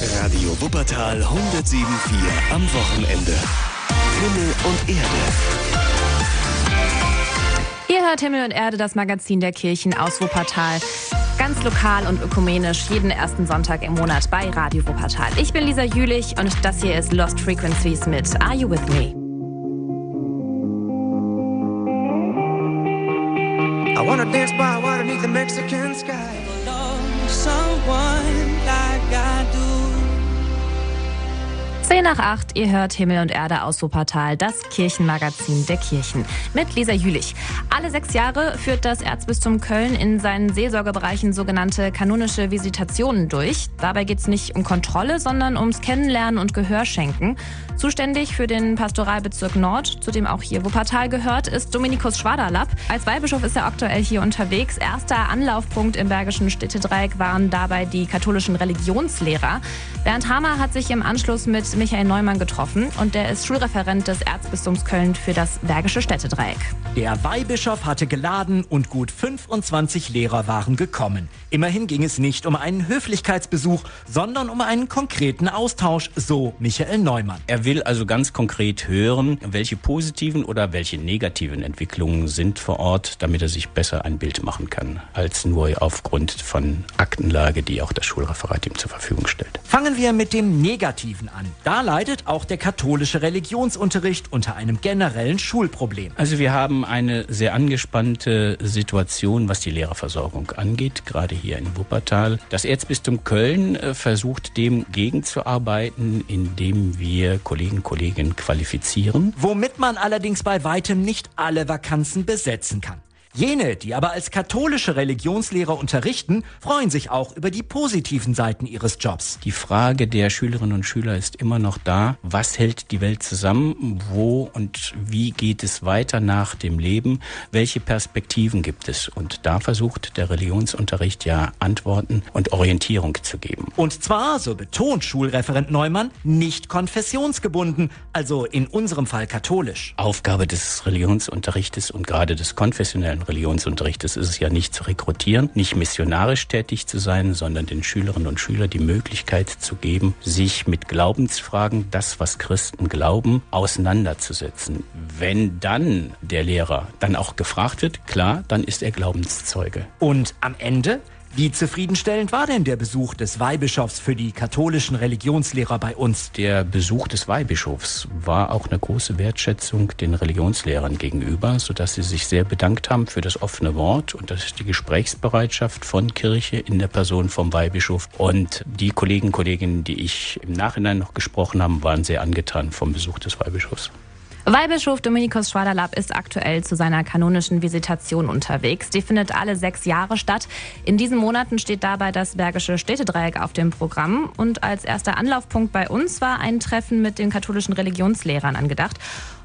Radio Wuppertal 107.4 am Wochenende. Himmel und Erde. Ihr hört Himmel und Erde, das Magazin der Kirchen aus Wuppertal. Ganz lokal und ökumenisch, jeden ersten Sonntag im Monat bei Radio Wuppertal. Ich bin Lisa Jülich und das hier ist Lost Frequencies mit Are You With Me? Nach 8, ihr hört Himmel und Erde aus Wuppertal, das Kirchenmagazin der Kirchen mit Lisa Jülich. Alle sechs Jahre führt das Erzbistum Köln in seinen Seelsorgebereichen sogenannte kanonische Visitationen durch. Dabei geht es nicht um Kontrolle, sondern ums Kennenlernen und Gehörschenken. Zuständig für den Pastoralbezirk Nord, zu dem auch hier Wuppertal gehört, ist Dominikus Schwaderlapp. Als Weihbischof ist er aktuell hier unterwegs. Erster Anlaufpunkt im Bergischen Städtedreieck waren dabei die katholischen Religionslehrer. Bernd Hamer hat sich im Anschluss mit Michael Neumann getroffen und der ist Schulreferent des Erzbistums Köln für das Bergische Städtedreieck. Der Weihbischof hatte geladen und gut 25 Lehrer waren gekommen. Immerhin ging es nicht um einen Höflichkeitsbesuch, sondern um einen konkreten Austausch, so Michael Neumann. Er will also ganz konkret hören, welche positiven oder welche negativen Entwicklungen sind vor Ort, damit er sich besser ein Bild machen kann, als nur aufgrund von Aktenlage, die auch das Schulreferat ihm zur Verfügung stellt. Fangen wir mit dem Negativen an. Da leidet auch der katholische Religionsunterricht unter einem generellen Schulproblem. Also wir haben eine sehr angespannte Situation, was die Lehrerversorgung angeht, gerade hier in Wuppertal. Das Erzbistum Köln äh, versucht dem gegenzuarbeiten, indem wir Kollegen und Kolleginnen qualifizieren. Womit man allerdings bei weitem nicht alle Vakanzen besetzen kann. Jene, die aber als katholische Religionslehrer unterrichten, freuen sich auch über die positiven Seiten ihres Jobs. Die Frage der Schülerinnen und Schüler ist immer noch da, was hält die Welt zusammen, wo und wie geht es weiter nach dem Leben, welche Perspektiven gibt es? Und da versucht der Religionsunterricht ja Antworten und Orientierung zu geben. Und zwar, so betont Schulreferent Neumann, nicht konfessionsgebunden, also in unserem Fall katholisch. Aufgabe des Religionsunterrichtes und gerade des konfessionellen Religionsunterrichtes ist es ja nicht zu rekrutieren, nicht missionarisch tätig zu sein, sondern den Schülerinnen und Schülern die Möglichkeit zu geben, sich mit Glaubensfragen, das, was Christen glauben, auseinanderzusetzen. Wenn dann der Lehrer dann auch gefragt wird, klar, dann ist er Glaubenszeuge. Und am Ende wie zufriedenstellend war denn der Besuch des Weihbischofs für die katholischen Religionslehrer bei uns? Der Besuch des Weihbischofs war auch eine große Wertschätzung den Religionslehrern gegenüber, sodass sie sich sehr bedankt haben für das offene Wort und das die Gesprächsbereitschaft von Kirche in der Person vom Weihbischof. Und die Kollegen Kolleginnen, die ich im Nachhinein noch gesprochen habe, waren sehr angetan vom Besuch des Weihbischofs. Weihbischof Dominikus Schwaderlapp ist aktuell zu seiner kanonischen Visitation unterwegs. Die findet alle sechs Jahre statt. In diesen Monaten steht dabei das Bergische Städtedreieck auf dem Programm. Und als erster Anlaufpunkt bei uns war ein Treffen mit den katholischen Religionslehrern angedacht.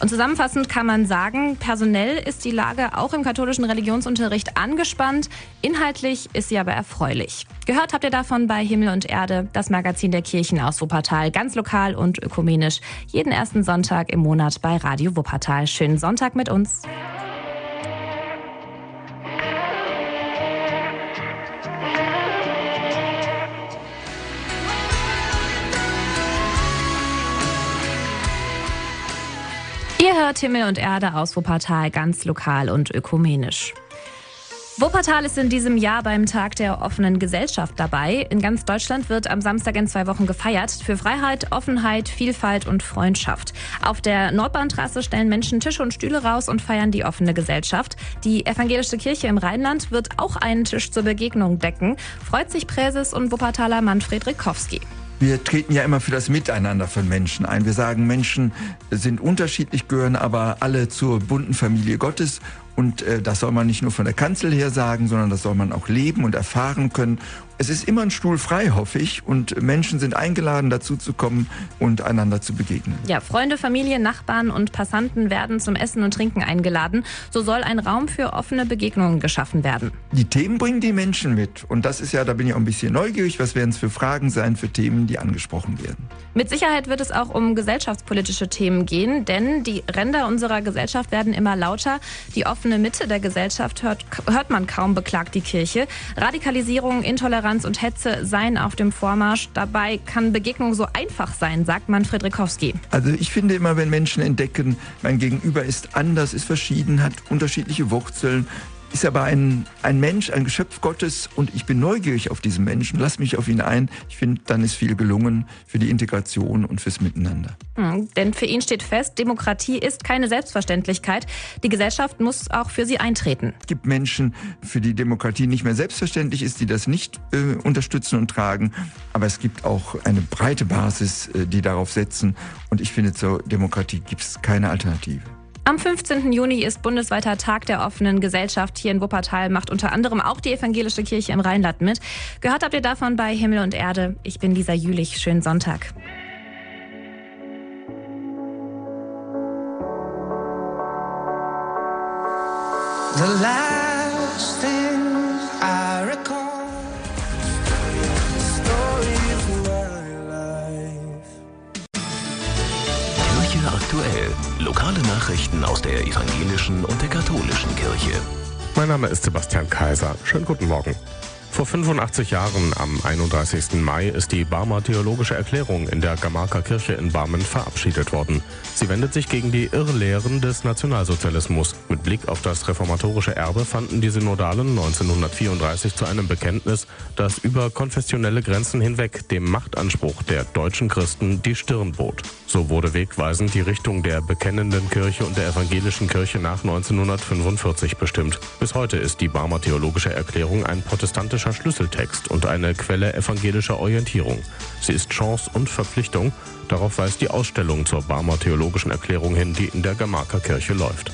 Und zusammenfassend kann man sagen, personell ist die Lage auch im katholischen Religionsunterricht angespannt. Inhaltlich ist sie aber erfreulich. Gehört habt ihr davon bei Himmel und Erde, das Magazin der Kirchen aus Wuppertal, ganz lokal und ökumenisch. Jeden ersten Sonntag im Monat bei Radio. Wuppertal. Schönen Sonntag mit uns. Hört Himmel und Erde aus Wuppertal ganz lokal und ökumenisch. Wuppertal ist in diesem Jahr beim Tag der offenen Gesellschaft dabei. In ganz Deutschland wird am Samstag in zwei Wochen gefeiert für Freiheit, Offenheit, Vielfalt und Freundschaft. Auf der Nordbahntrasse stellen Menschen Tische und Stühle raus und feiern die offene Gesellschaft. Die evangelische Kirche im Rheinland wird auch einen Tisch zur Begegnung decken, freut sich Präses und Wuppertaler Manfred Rikowski. Wir treten ja immer für das Miteinander von Menschen ein. Wir sagen, Menschen sind unterschiedlich, gehören aber alle zur bunten Familie Gottes und äh, das soll man nicht nur von der Kanzel her sagen, sondern das soll man auch leben und erfahren können. Es ist immer ein Stuhl frei, hoffe ich, und Menschen sind eingeladen, dazu zu kommen und einander zu begegnen. Ja, Freunde, Familie, Nachbarn und Passanten werden zum Essen und Trinken eingeladen. So soll ein Raum für offene Begegnungen geschaffen werden. Die Themen bringen die Menschen mit. Und das ist ja, da bin ich auch ein bisschen neugierig, was werden es für Fragen sein, für Themen, die angesprochen werden. Mit Sicherheit wird es auch um gesellschaftspolitische Themen gehen, denn die Ränder unserer Gesellschaft werden immer lauter. Die offene offene Mitte der Gesellschaft hört, hört man kaum, beklagt die Kirche. Radikalisierung, Intoleranz und Hetze seien auf dem Vormarsch. Dabei kann Begegnung so einfach sein, sagt Manfred Rikowski. Also ich finde immer, wenn Menschen entdecken, mein Gegenüber ist anders, ist verschieden, hat unterschiedliche Wurzeln, ist aber ein, ein Mensch, ein Geschöpf Gottes und ich bin neugierig auf diesen Menschen, lass mich auf ihn ein. Ich finde, dann ist viel gelungen für die Integration und fürs Miteinander. Hm, denn für ihn steht fest, Demokratie ist keine Selbstverständlichkeit. Die Gesellschaft muss auch für sie eintreten. Es gibt Menschen, für die Demokratie nicht mehr selbstverständlich ist, die das nicht äh, unterstützen und tragen. Aber es gibt auch eine breite Basis, äh, die darauf setzen. Und ich finde, zur Demokratie gibt es keine Alternative. Am 15. Juni ist bundesweiter Tag der offenen Gesellschaft. Hier in Wuppertal macht unter anderem auch die evangelische Kirche im Rheinland mit. Gehört habt ihr davon bei Himmel und Erde. Ich bin Lisa Jülich. Schönen Sonntag. The last thing Lokale Nachrichten aus der evangelischen und der katholischen Kirche. Mein Name ist Sebastian Kaiser. Schönen guten Morgen. Vor 85 Jahren, am 31. Mai, ist die Barmer Theologische Erklärung in der Gamarker Kirche in Barmen verabschiedet worden. Sie wendet sich gegen die Irrlehren des Nationalsozialismus. Mit Blick auf das reformatorische Erbe fanden die Synodalen 1934 zu einem Bekenntnis, das über konfessionelle Grenzen hinweg dem Machtanspruch der deutschen Christen die Stirn bot. So wurde wegweisend die Richtung der bekennenden Kirche und der evangelischen Kirche nach 1945 bestimmt. Bis heute ist die Barmer Theologische Erklärung ein protestantischer Schlüsseltext und eine Quelle evangelischer Orientierung. Sie ist Chance und Verpflichtung, Darauf weist die Ausstellung zur Barmer Theologischen Erklärung hin, die in der Gemarker Kirche läuft.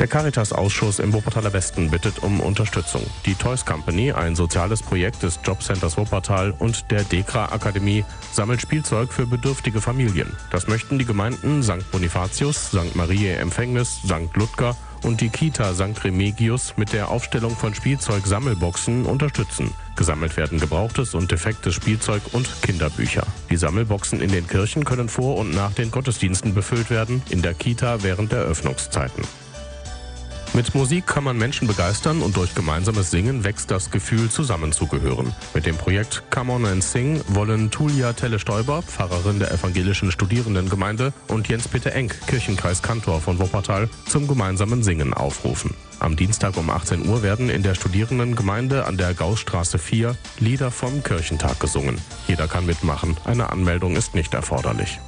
Der Caritas-Ausschuss im Wuppertaler Westen bittet um Unterstützung. Die Toys Company, ein soziales Projekt des Jobcenters Wuppertal und der Dekra Akademie, sammelt Spielzeug für bedürftige Familien. Das möchten die Gemeinden St. Bonifatius, St. Mariä Empfängnis, St. Ludger und die Kita St. Remigius mit der Aufstellung von Spielzeug-Sammelboxen unterstützen. Gesammelt werden gebrauchtes und defektes Spielzeug und Kinderbücher. Die Sammelboxen in den Kirchen können vor und nach den Gottesdiensten befüllt werden, in der Kita während der Öffnungszeiten. Mit Musik kann man Menschen begeistern und durch gemeinsames Singen wächst das Gefühl, zusammenzugehören. Mit dem Projekt Come On and Sing wollen Tulia Telle-Stoiber, Pfarrerin der evangelischen Studierendengemeinde, und Jens-Peter Enck, Kirchenkreiskantor von Wuppertal, zum gemeinsamen Singen aufrufen. Am Dienstag um 18 Uhr werden in der Studierendengemeinde an der Gaussstraße 4 Lieder vom Kirchentag gesungen. Jeder kann mitmachen, eine Anmeldung ist nicht erforderlich.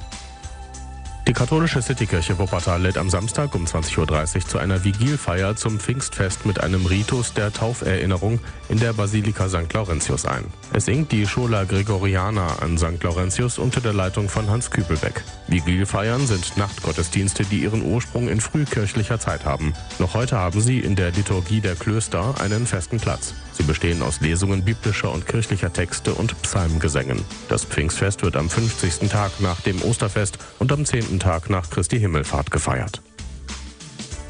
Die katholische Citykirche Wuppertal lädt am Samstag um 20.30 Uhr zu einer Vigilfeier zum Pfingstfest mit einem Ritus der Tauferinnerung in der Basilika St. Laurentius ein. Es singt die Schola Gregoriana an St. Laurentius unter der Leitung von Hans Kübelbeck. Vigilfeiern sind Nachtgottesdienste, die ihren Ursprung in frühkirchlicher Zeit haben. Noch heute haben sie in der Liturgie der Klöster einen festen Platz. Sie bestehen aus Lesungen biblischer und kirchlicher Texte und Psalmgesängen. Das Pfingstfest wird am 50. Tag nach dem Osterfest und am 10. Tag nach Christi Himmelfahrt gefeiert.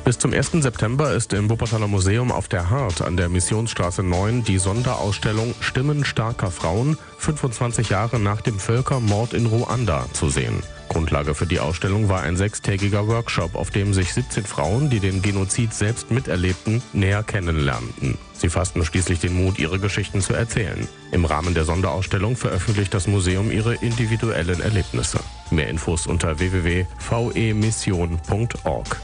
Bis zum 1. September ist im Wuppertaler Museum auf der Hart an der Missionsstraße 9 die Sonderausstellung Stimmen starker Frauen 25 Jahre nach dem Völkermord in Ruanda zu sehen. Grundlage für die Ausstellung war ein sechstägiger Workshop, auf dem sich 17 Frauen, die den Genozid selbst miterlebten, näher kennenlernten. Sie fassten schließlich den Mut, ihre Geschichten zu erzählen. Im Rahmen der Sonderausstellung veröffentlicht das Museum ihre individuellen Erlebnisse. Mehr Infos unter www.vemission.org.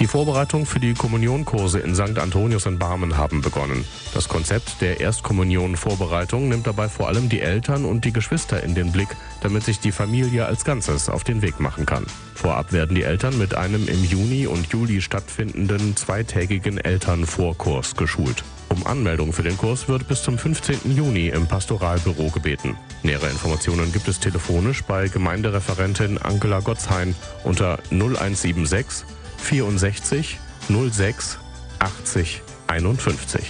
Die Vorbereitungen für die Kommunionkurse in St. Antonius in Barmen haben begonnen. Das Konzept der Erstkommunion-Vorbereitung nimmt dabei vor allem die Eltern und die Geschwister in den Blick, damit sich die Familie als Ganzes auf den Weg machen kann. Vorab werden die Eltern mit einem im Juni und Juli stattfindenden zweitägigen Elternvorkurs geschult. Um Anmeldung für den Kurs wird bis zum 15. Juni im Pastoralbüro gebeten. Nähere Informationen gibt es telefonisch bei Gemeindereferentin Angela Gottshain unter 0176 64 06 80 51.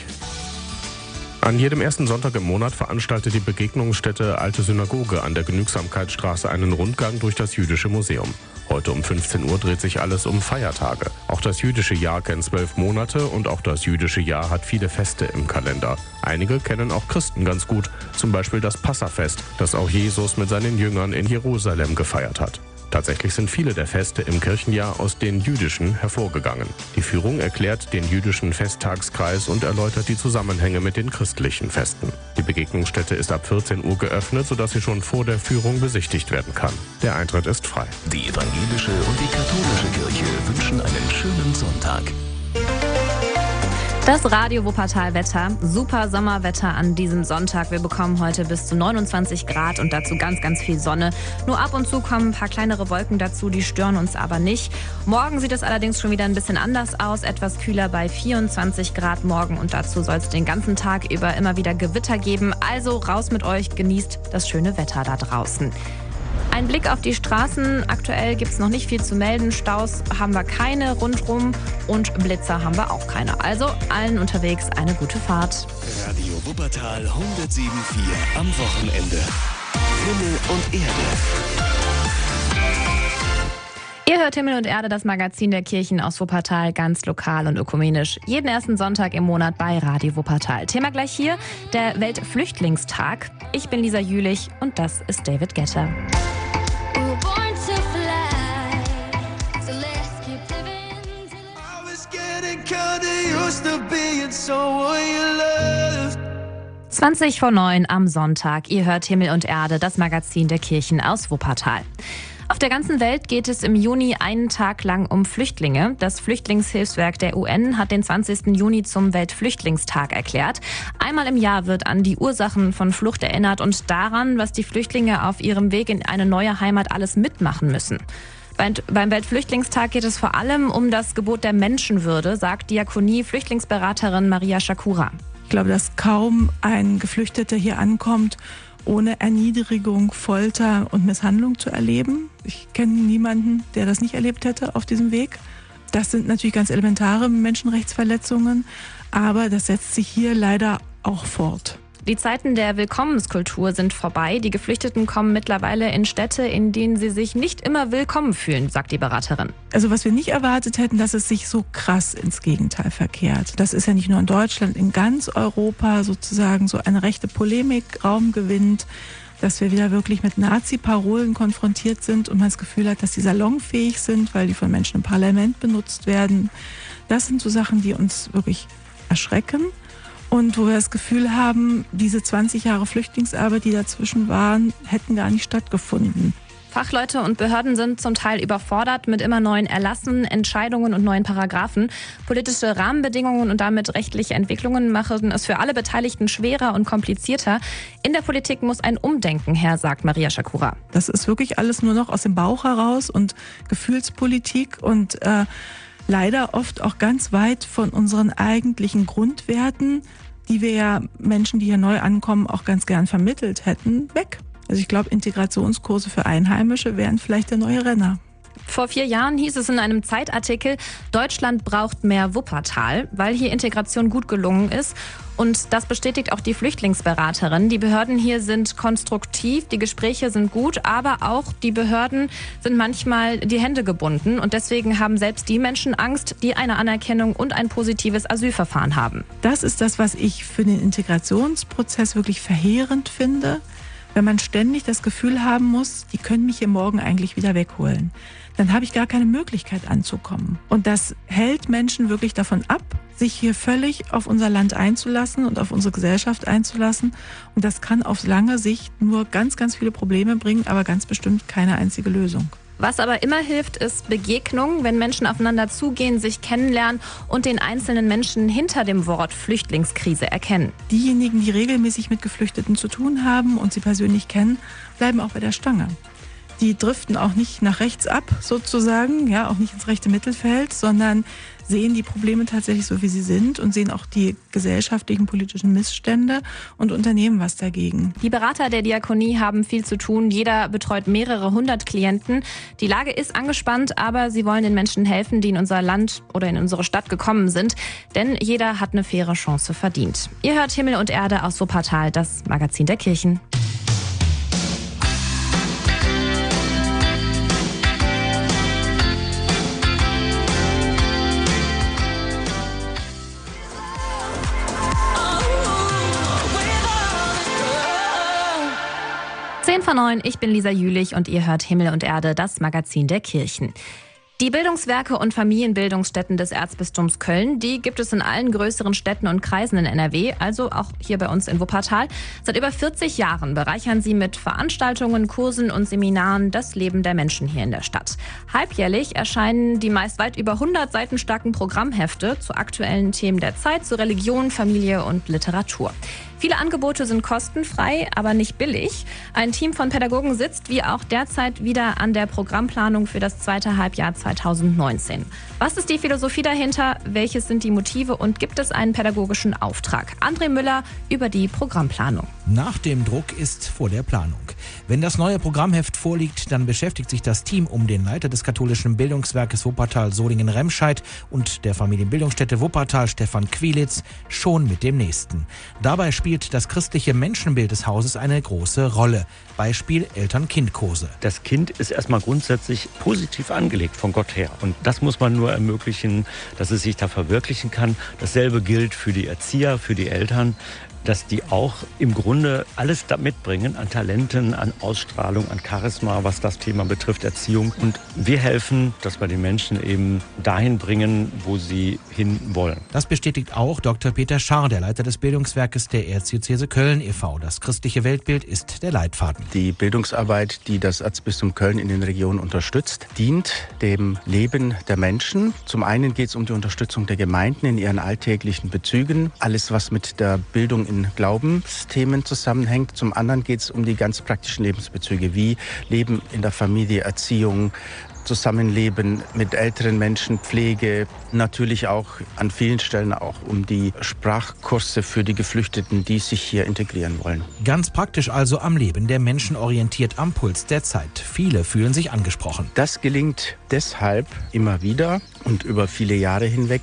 An jedem ersten Sonntag im Monat veranstaltet die Begegnungsstätte Alte Synagoge an der Genügsamkeitsstraße einen Rundgang durch das Jüdische Museum. Heute um 15 Uhr dreht sich alles um Feiertage. Auch das jüdische Jahr kennt zwölf Monate und auch das jüdische Jahr hat viele Feste im Kalender. Einige kennen auch Christen ganz gut, zum Beispiel das Passafest, das auch Jesus mit seinen Jüngern in Jerusalem gefeiert hat. Tatsächlich sind viele der Feste im Kirchenjahr aus den jüdischen hervorgegangen. Die Führung erklärt den jüdischen Festtagskreis und erläutert die Zusammenhänge mit den christlichen Festen. Die Begegnungsstätte ist ab 14 Uhr geöffnet, sodass sie schon vor der Führung besichtigt werden kann. Der Eintritt ist frei. Die evangelische und die katholische Kirche wünschen einen schönen Sonntag. Das Radio Wuppertal Wetter. Super Sommerwetter an diesem Sonntag. Wir bekommen heute bis zu 29 Grad und dazu ganz, ganz viel Sonne. Nur ab und zu kommen ein paar kleinere Wolken dazu, die stören uns aber nicht. Morgen sieht es allerdings schon wieder ein bisschen anders aus. Etwas kühler bei 24 Grad morgen und dazu soll es den ganzen Tag über immer wieder Gewitter geben. Also raus mit euch, genießt das schöne Wetter da draußen. Ein Blick auf die Straßen. Aktuell gibt es noch nicht viel zu melden. Staus haben wir keine rundrum und Blitzer haben wir auch keine. Also allen unterwegs eine gute Fahrt. Radio Wuppertal 107.4 am Wochenende. Himmel und Erde. Ihr hört Himmel und Erde, das Magazin der Kirchen aus Wuppertal, ganz lokal und ökumenisch. Jeden ersten Sonntag im Monat bei Radio Wuppertal. Thema gleich hier, der Weltflüchtlingstag. Ich bin Lisa Jülich und das ist David Getter. 20 vor 9 am Sonntag. Ihr hört Himmel und Erde, das Magazin der Kirchen aus Wuppertal. Auf der ganzen Welt geht es im Juni einen Tag lang um Flüchtlinge. Das Flüchtlingshilfswerk der UN hat den 20. Juni zum Weltflüchtlingstag erklärt. Einmal im Jahr wird an die Ursachen von Flucht erinnert und daran, was die Flüchtlinge auf ihrem Weg in eine neue Heimat alles mitmachen müssen. Beim Weltflüchtlingstag geht es vor allem um das Gebot der Menschenwürde, sagt Diakonie-Flüchtlingsberaterin Maria Shakura. Ich glaube, dass kaum ein Geflüchteter hier ankommt, ohne Erniedrigung, Folter und Misshandlung zu erleben. Ich kenne niemanden, der das nicht erlebt hätte auf diesem Weg. Das sind natürlich ganz elementare Menschenrechtsverletzungen, aber das setzt sich hier leider auch fort. Die Zeiten der Willkommenskultur sind vorbei. Die Geflüchteten kommen mittlerweile in Städte, in denen sie sich nicht immer willkommen fühlen, sagt die Beraterin. Also was wir nicht erwartet hätten, dass es sich so krass ins Gegenteil verkehrt. Das ist ja nicht nur in Deutschland, in ganz Europa sozusagen so eine rechte Polemik Raum gewinnt, dass wir wieder wirklich mit Nazi-Parolen konfrontiert sind und man das Gefühl hat, dass die salonfähig sind, weil die von Menschen im Parlament benutzt werden. Das sind so Sachen, die uns wirklich erschrecken und wo wir das Gefühl haben, diese 20 Jahre Flüchtlingsarbeit, die dazwischen waren, hätten gar nicht stattgefunden. Fachleute und Behörden sind zum Teil überfordert mit immer neuen Erlassen, Entscheidungen und neuen Paragraphen. Politische Rahmenbedingungen und damit rechtliche Entwicklungen machen es für alle Beteiligten schwerer und komplizierter. In der Politik muss ein Umdenken her, sagt Maria Shakura. Das ist wirklich alles nur noch aus dem Bauch heraus und Gefühlspolitik und äh, leider oft auch ganz weit von unseren eigentlichen Grundwerten, die wir ja Menschen, die hier neu ankommen, auch ganz gern vermittelt hätten, weg. Also ich glaube, Integrationskurse für Einheimische wären vielleicht der neue Renner. Vor vier Jahren hieß es in einem Zeitartikel, Deutschland braucht mehr Wuppertal, weil hier Integration gut gelungen ist. Und das bestätigt auch die Flüchtlingsberaterin. Die Behörden hier sind konstruktiv, die Gespräche sind gut, aber auch die Behörden sind manchmal die Hände gebunden. Und deswegen haben selbst die Menschen Angst, die eine Anerkennung und ein positives Asylverfahren haben. Das ist das, was ich für den Integrationsprozess wirklich verheerend finde, wenn man ständig das Gefühl haben muss, die können mich hier morgen eigentlich wieder wegholen. Dann habe ich gar keine Möglichkeit anzukommen. Und das hält Menschen wirklich davon ab, sich hier völlig auf unser Land einzulassen und auf unsere Gesellschaft einzulassen. Und das kann auf lange Sicht nur ganz, ganz viele Probleme bringen, aber ganz bestimmt keine einzige Lösung. Was aber immer hilft, ist Begegnung, wenn Menschen aufeinander zugehen, sich kennenlernen und den einzelnen Menschen hinter dem Wort Flüchtlingskrise erkennen. Diejenigen, die regelmäßig mit Geflüchteten zu tun haben und sie persönlich kennen, bleiben auch bei der Stange. Die driften auch nicht nach rechts ab, sozusagen, ja, auch nicht ins rechte Mittelfeld, sondern sehen die Probleme tatsächlich so, wie sie sind und sehen auch die gesellschaftlichen, politischen Missstände und unternehmen was dagegen. Die Berater der Diakonie haben viel zu tun. Jeder betreut mehrere hundert Klienten. Die Lage ist angespannt, aber sie wollen den Menschen helfen, die in unser Land oder in unsere Stadt gekommen sind. Denn jeder hat eine faire Chance verdient. Ihr hört Himmel und Erde aus Wuppertal, das Magazin der Kirchen. 10 von 9, ich bin Lisa Jülich und ihr hört Himmel und Erde, das Magazin der Kirchen. Die Bildungswerke und Familienbildungsstätten des Erzbistums Köln, die gibt es in allen größeren Städten und Kreisen in NRW, also auch hier bei uns in Wuppertal. Seit über 40 Jahren bereichern sie mit Veranstaltungen, Kursen und Seminaren das Leben der Menschen hier in der Stadt. Halbjährlich erscheinen die meist weit über 100 Seiten starken Programmhefte zu aktuellen Themen der Zeit, zu Religion, Familie und Literatur. Viele Angebote sind kostenfrei, aber nicht billig. Ein Team von Pädagogen sitzt wie auch derzeit wieder an der Programmplanung für das zweite Halbjahr 2019. Was ist die Philosophie dahinter? Welches sind die Motive und gibt es einen pädagogischen Auftrag? André Müller über die Programmplanung. Nach dem Druck ist vor der Planung. Wenn das neue Programmheft vorliegt, dann beschäftigt sich das Team um den Leiter des katholischen Bildungswerkes Wuppertal Solingen-Remscheid und der Familienbildungsstätte Wuppertal Stefan Quilitz schon mit dem nächsten. Dabei spielt das christliche Menschenbild des Hauses eine große Rolle. Beispiel Eltern-Kind-Kurse. Das Kind ist erstmal grundsätzlich positiv angelegt von Gott her. Und das muss man nur ermöglichen, dass es sich da verwirklichen kann. Dasselbe gilt für die Erzieher, für die Eltern dass die auch im Grunde alles da mitbringen an Talenten, an Ausstrahlung, an Charisma, was das Thema betrifft, Erziehung. Und wir helfen, dass wir die Menschen eben dahin bringen, wo sie hin wollen. Das bestätigt auch Dr. Peter Scharr, der Leiter des Bildungswerkes der Erzdiözese Köln e.V. Das christliche Weltbild ist der Leitfaden. Die Bildungsarbeit, die das Erzbistum Köln in den Regionen unterstützt, dient dem Leben der Menschen. Zum einen geht es um die Unterstützung der Gemeinden in ihren alltäglichen Bezügen. Alles, was mit der Bildung in Glaubensthemen zusammenhängt. Zum anderen geht es um die ganz praktischen Lebensbezüge, wie Leben in der Familie, Erziehung, Zusammenleben mit älteren Menschen, Pflege, natürlich auch an vielen Stellen auch um die Sprachkurse für die Geflüchteten, die sich hier integrieren wollen. Ganz praktisch also am Leben der Menschen orientiert am Puls der Zeit. Viele fühlen sich angesprochen. Das gelingt deshalb immer wieder und über viele Jahre hinweg,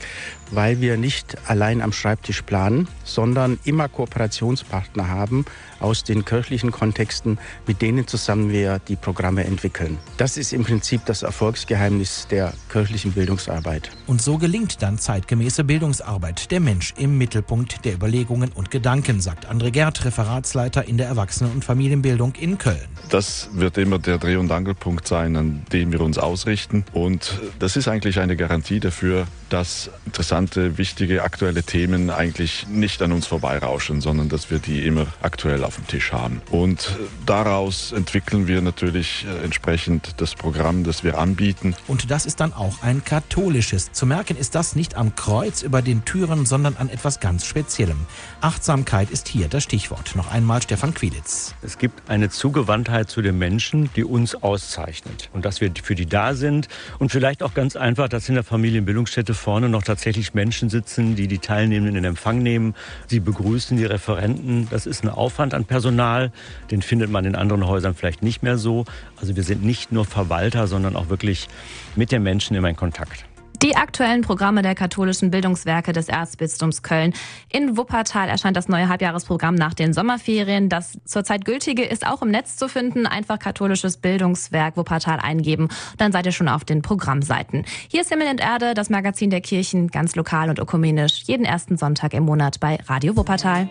weil wir nicht allein am Schreibtisch planen, sondern immer Kooperationspartner haben aus den kirchlichen Kontexten, mit denen zusammen wir die Programme entwickeln. Das ist im Prinzip das Erfolgsgeheimnis der kirchlichen Bildungsarbeit. Und so gelingt dann zeitgemäße Bildungsarbeit. Der Mensch im Mittelpunkt der Überlegungen und Gedanken, sagt André Gerd, Referatsleiter in der Erwachsenen- und Familienbildung in Köln. Das wird immer der Dreh- und Angelpunkt sein, an dem wir uns ausrichten. Und das ist eigentlich eine Garantie dafür, dass interessante, wichtige, aktuelle Themen eigentlich nicht an uns vorbeirauschen, sondern dass wir die immer aktuell auf dem Tisch haben. Und daraus entwickeln wir natürlich äh, entsprechend das Programm, das wir anbieten. Und das ist dann auch ein katholisches. Zu merken ist das nicht am Kreuz über den Türen, sondern an etwas ganz Speziellem. Achtsamkeit ist hier das Stichwort. Noch einmal Stefan Quilitz. Es gibt eine Zugewandtheit zu den Menschen, die uns auszeichnet. Und dass wir für die da sind und vielleicht auch ganz einfach, dass in der Familienbildungsstätte vorne noch tatsächlich Menschen sitzen, die die Teilnehmenden in Empfang nehmen. Sie begrüßen die Referenten. Das ist ein Aufwand an Personal. Den findet man in anderen Häusern vielleicht nicht mehr so. Also wir sind nicht nur Verwalter, sondern auch wirklich mit den Menschen immer in Kontakt. Die aktuellen Programme der katholischen Bildungswerke des Erzbistums Köln. In Wuppertal erscheint das neue Halbjahresprogramm nach den Sommerferien. Das zurzeit gültige ist auch im Netz zu finden. Einfach katholisches Bildungswerk Wuppertal eingeben. Dann seid ihr schon auf den Programmseiten. Hier ist Himmel und Erde, das Magazin der Kirchen, ganz lokal und ökumenisch. Jeden ersten Sonntag im Monat bei Radio Wuppertal.